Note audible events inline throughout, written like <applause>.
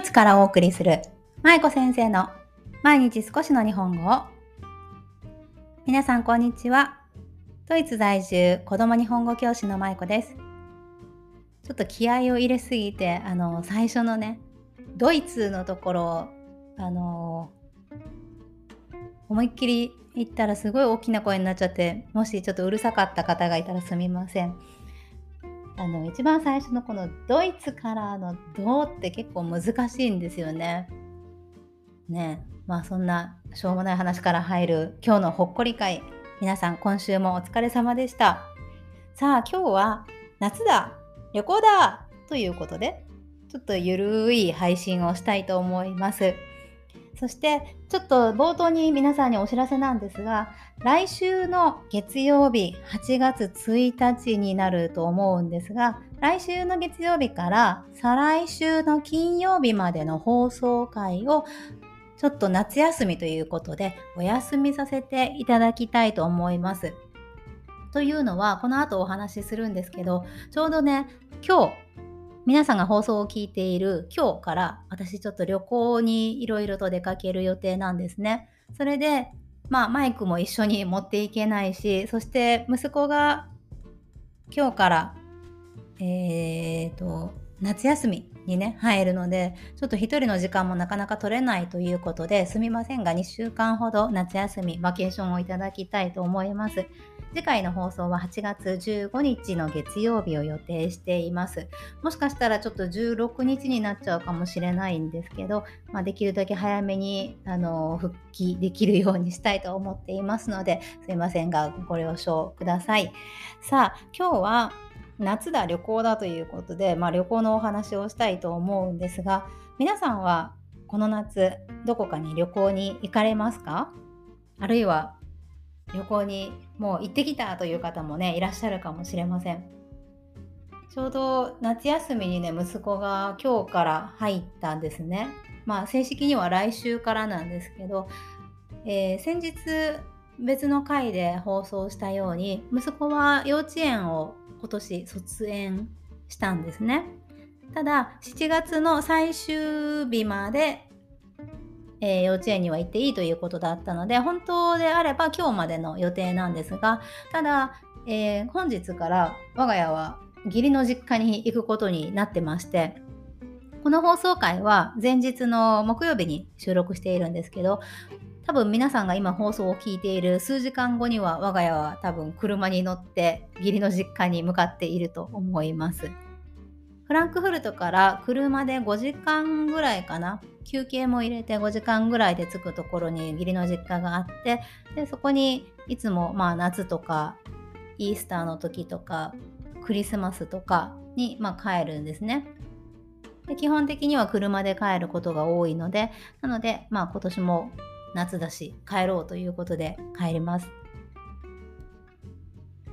イツからお送りする、まいこ先生の毎日少しの日本語を。皆さん、こんにちは。ドイツ在住、子供日本語教師のまいこです。ちょっと気合を入れすぎて、あの、最初のね、ドイツのところ、あの、思いっきり言ったらすごい大きな声になっちゃって、もしちょっとうるさかった方がいたらすみません。あの一番最初のこのドイツからの「どう」って結構難しいんですよね。ねまあそんなしょうもない話から入る今日のほっこり会皆さん今週もお疲れ様でした。さあ今日は夏だ旅行だということでちょっとゆるい配信をしたいと思います。そしてちょっと冒頭に皆さんにお知らせなんですが来週の月曜日8月1日になると思うんですが来週の月曜日から再来週の金曜日までの放送回をちょっと夏休みということでお休みさせていただきたいと思います。というのはこの後お話しするんですけどちょうどね今日皆さんが放送を聞いている今日から私ちょっと旅行にいろいろと出かける予定なんですね。それで、まあマイクも一緒に持っていけないし、そして息子が今日から、えっ、ー、と、夏休みにね、入るので、ちょっと一人の時間もなかなか取れないということで、すみませんが、2週間ほど夏休み、バケーションをいただきたいと思います。次回の放送は8月15日の月曜日を予定しています。もしかしたらちょっと16日になっちゃうかもしれないんですけど、まあ、できるだけ早めにあの復帰できるようにしたいと思っていますので、すいませんがご了承ください。さあ、今日は夏だ旅行だということで、まあ、旅行のお話をしたいと思うんですが皆さんはこの夏どこかに旅行に行かれますか？あるいは旅行にもう行ってきたという方もねいらっしゃるかもしれません。ちょうど夏休みにね息子が今日から入ったんですね。まあ正式には来週からなんですけど、えー、先日別の回で放送したように息子は幼稚園を今年卒園したんですね。ただ7月の最終日までえー、幼稚園には行っていいということだったので本当であれば今日までの予定なんですがただ、えー、本日から我が家は義理の実家に行くことになってましてこの放送回は前日の木曜日に収録しているんですけど多分皆さんが今放送を聞いている数時間後には我が家は多分車に乗って義理の実家に向かっていると思います。フランクフルトから車で5時間ぐらいかな。休憩も入れて5時間ぐらいで着くところに義理の実家があってでそこにいつもまあ夏とかイースターの時とかクリスマスとかに、ま、帰るんですね。で基本的には車で帰ることが多いのでなので、まあ、今年も夏だし帰ろうということで帰ります。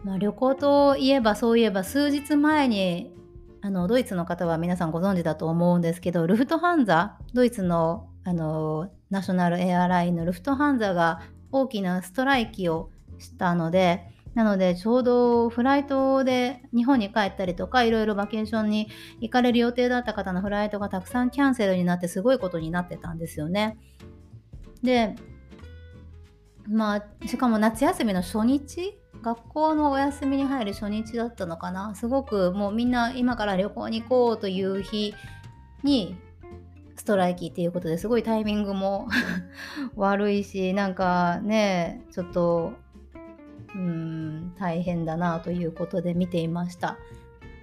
ま、旅行といえばそういえば数日前にあのドイツの方は皆さんご存知だと思うんですけどルフトハンザドイツのあのナショナルエアラインのルフトハンザが大きなストライキをしたのでなのでちょうどフライトで日本に帰ったりとかいろいろバケーションに行かれる予定だった方のフライトがたくさんキャンセルになってすごいことになってたんですよね。でまあしかも夏休みの初日学校のお休みに入る初日だったのかな？すごくもうみんな今から旅行に行こうという日にストライキっていうことですごいタイミングも <laughs> 悪いしなんかねちょっとうん大変だなということで見ていました。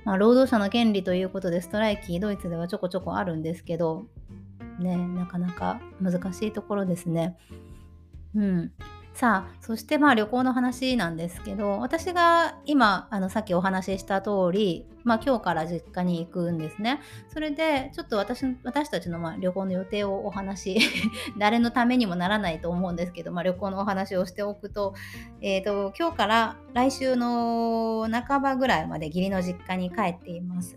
まあ、労働者の権利ということでストライキドイツではちょこちょこあるんですけどねなかなか難しいところですね。うん、さあそしてまあ旅行の話なんですけど私が今あのさっきお話しした通り、まあ、今日から実家に行くんですねそれでちょっと私私たちのまあ旅行の予定をお話 <laughs> 誰のためにもならないと思うんですけど、まあ、旅行のお話をしておくと,、えーと、今日から来週の半ばぐらいまで義理の実家に帰っています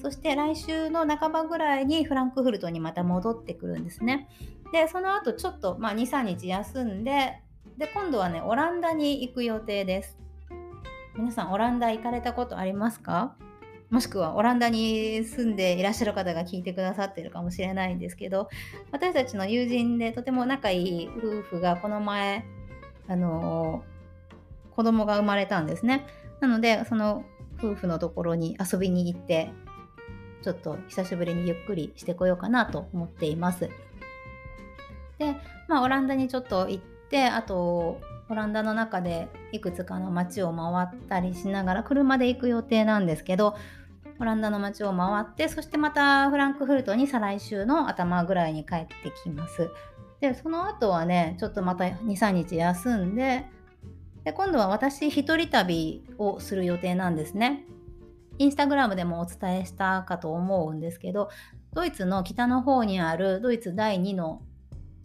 そして来週の半ばぐらいにフランクフルトにまた戻ってくるんですね。で、その後ちょっと、まあ、2、3日休んで、で、今度はね、オランダに行く予定です。皆さん、オランダ行かれたことありますか？もしくはオランダに住んでいらっしゃる方が聞いてくださってるかもしれないんですけど私たちの友人でとても仲いい夫婦がこの前あの子供が生まれたんですね。なのでその夫婦のところに遊びに行ってちょっと久しぶりにゆっくりしてこようかなと思っています。でまあオランダにちょっと行ってあとオランダの中でいくつかの街を回ったりしながら車で行く予定なんですけどオランダの街を回ってそしてまたフランクフルトに再来週の頭ぐらいに帰ってきます。でその後はねちょっとまた23日休んでで今度は私一人旅をする予定なんですね。インスタグラムでもお伝えしたかと思うんですけどドイツの北の方にあるドイツ第2の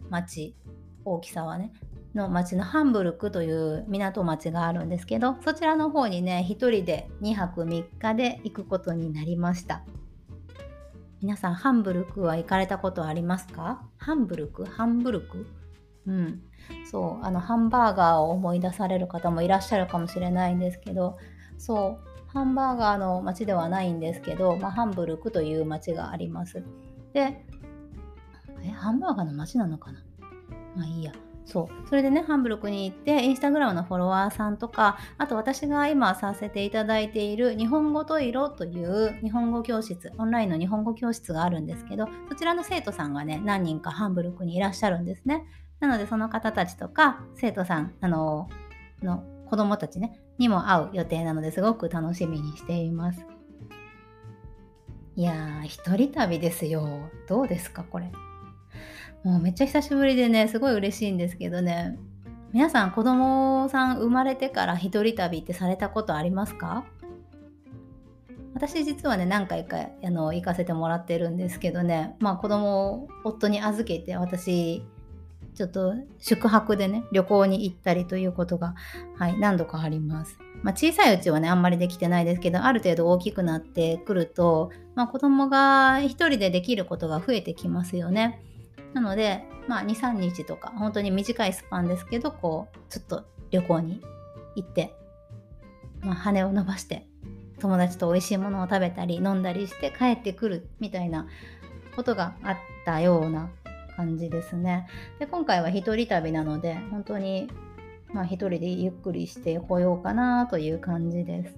町大きさはねの町のハンブルクという港町があるんですけどそちらの方にね1人で2泊3日で行くことになりました。皆さんハンブルクは行かれたことありますか？ハンブルク？ハンブルク？うん。そうあのハンバーガーを思い出される方もいらっしゃるかもしれないんですけどそうハンバーガーの街ではないんですけど、まあ、ハンブルクという街があります。でえハンバーガーの街なのかな？まあいいや。そう。それでねハンブルクに行ってインスタグラムのフォロワーさんとかあと私が今させていただいている日本語と色という日本語教室オンラインの日本語教室があるんですけどそちらの生徒さんがね何人かハンブルクにいらっしゃるんですね。なのでその方たちとか生徒さんあのの子供たちねにも会う予定なのですごく楽しみにしています。いやー一人旅ですよ。どうですかこれ。もうめっちゃ久しぶりでねすごい嬉しいんですけどね皆さん子供さん生まれてから一人旅ってされたことありますか？私実はね何回かあの行かせてもらってるんですけどねまあ子供を夫に預けて私ちょっと宿泊でね旅行に行ったりということが、はい、何度かあります。まあ、小さいうちはねあんまりできてないですけどある程度大きくなってくると、まあ、子供が一人でできることが増えてきますよね。なので、まあ、23日とか本当に短いスパンですけどこうちょっと旅行に行って、まあ、羽を伸ばして友達と美味しいものを食べたり飲んだりして帰ってくるみたいなことがあったような感じですね。で今回は一人旅なので本当にまあ一人でゆっくりしてこようかなという感じです。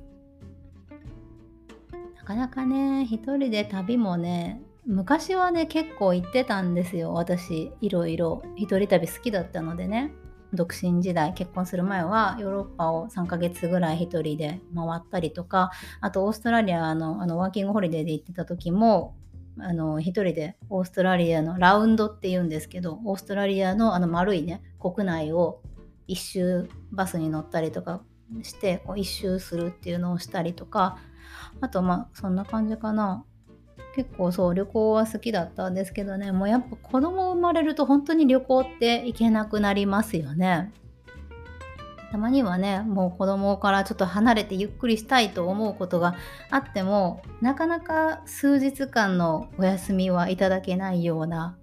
なかなかね一人で旅もね昔はね結構行ってたんですよ。私いろいろ。一人旅好きだったのでね。独身時代結婚する前はヨーロッパを3ヶ月ぐらい1人で回ったりとかあとオーストラリアのあのワーキングホリデーで行ってた時もあの1人でオーストラリアのラウンドっていうんですけどオーストラリアのあの丸いね国内を一周バスに乗ったりとかしてこう一周するっていうのをしたりとかあとまあそんな感じかな。結構そう旅行は好きだったんですけどねもうやっぱ子供生まれると本当に旅行って行けなくなりますよね。たまにはねもう子供からちょっと離れてゆっくりしたいと思うことがあってもなかなか数日間のお休みはいただけないような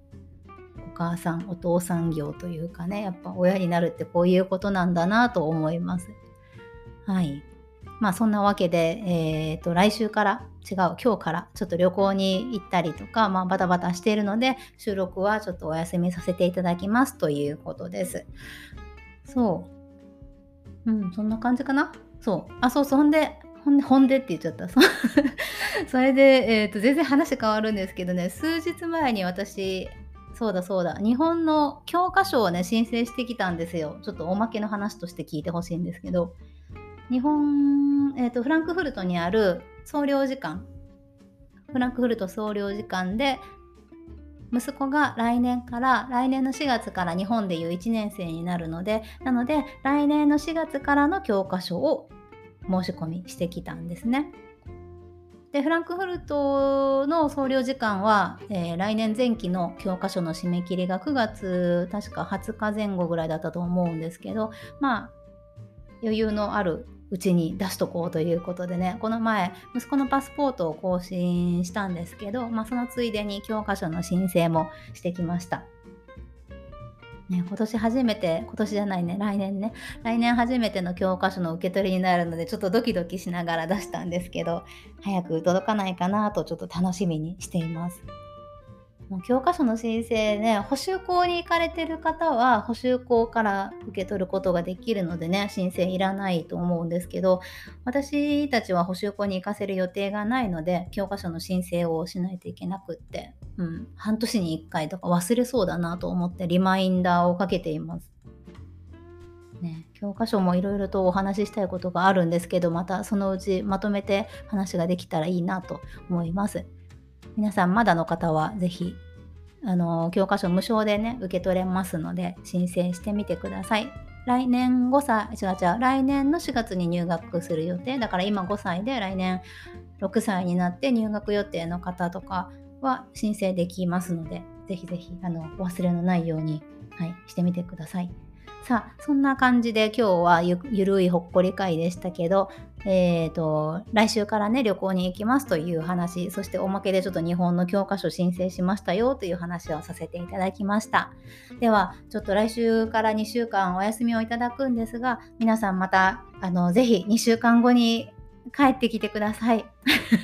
お母さんお父さん業というかねやっぱ親になるってこういうことなんだなと思います。はいまあそんなわけで、えーと、来週から違う今日からちょっと旅行に行ったりとか、まあ、バタバタしているので収録はちょっとお休みさせていただきますということです。そう。うん、そんな感じかな？そう。あ、そうそう。ほんで、ほんで、ほんでって言っちゃった。<laughs> それで、えーと、全然話変わるんですけどね、数日前に私、そうだそうだ、日本の教科書をね、申請してきたんですよ。ちょっとおまけの話として聞いてほしいんですけど、日本、えーと、フランクフルトにある総領事館フランクフルト総領事館で息子が来年から来年の4月から日本でいう1年生になるのでなので来年の4月からの教科書を申し込みしてきたんですね。でフランクフルトの総領事館は、えー、来年前期の教科書の締め切りが9月確か20日前後ぐらいだったと思うんですけどまあ余裕のあるうちに出しとこうということでねこの前息子のパスポートを更新したんですけど、まあ、そのついでに教科書の申請もしてきましたね、今年初めて、今年じゃないね、来年ね、来年初めての教科書の受け取りになるので、ちょっとドキドキしながら出したんですけど、早く届かないかなとちょっと楽しみにしています。もう教科書の申請ね、補修校に行かれてる方は、補修校から受け取ることができるのでね、申請いらないと思うんですけど、私たちは補修校に行かせる予定がないので、教科書の申請をしないといけなくって、うん、半年に1回とか忘れそうだなと思ってリマインダーをかけています。ね、教科書もいろいろとお話ししたいことがあるんですけどまたそのうちまとめて話ができたらいいなと思います。皆さんまだの方はぜひあの教科書無償でね受け取れますので申請してみてください。来年5歳、違う違う、来年の4月に入学する予定。だから今5歳で来年6歳になって入学予定の方とかは申請できますので、ぜひぜひあの忘れのないように、はい、してみてください。さあ、そんな感じで今日はゆるいほっこり会でしたけど、えーと、来週からね旅行に行きますという話そしておまけでちょっと日本の教科書申請しましたよという話をさせていただきました。ではちょっと来週から2週間お休みをいただくんですが皆さんまたあのぜひ2週間後に帰ってきてください。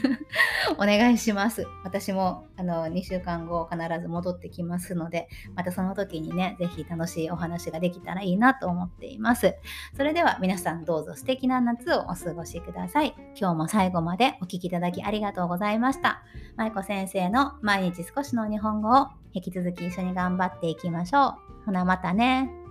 <laughs> お願いします。私もあの2週間後必ず戻ってきますので、またその時にね、ぜひ楽しいお話ができたらいいなと思っています。それでは皆さんどうぞ素敵な夏をお過ごしください。今日も最後までお聴きいただきありがとうございました。舞子先生の毎日少しの日本語を引き続き一緒に頑張っていきましょう。ほなまたね。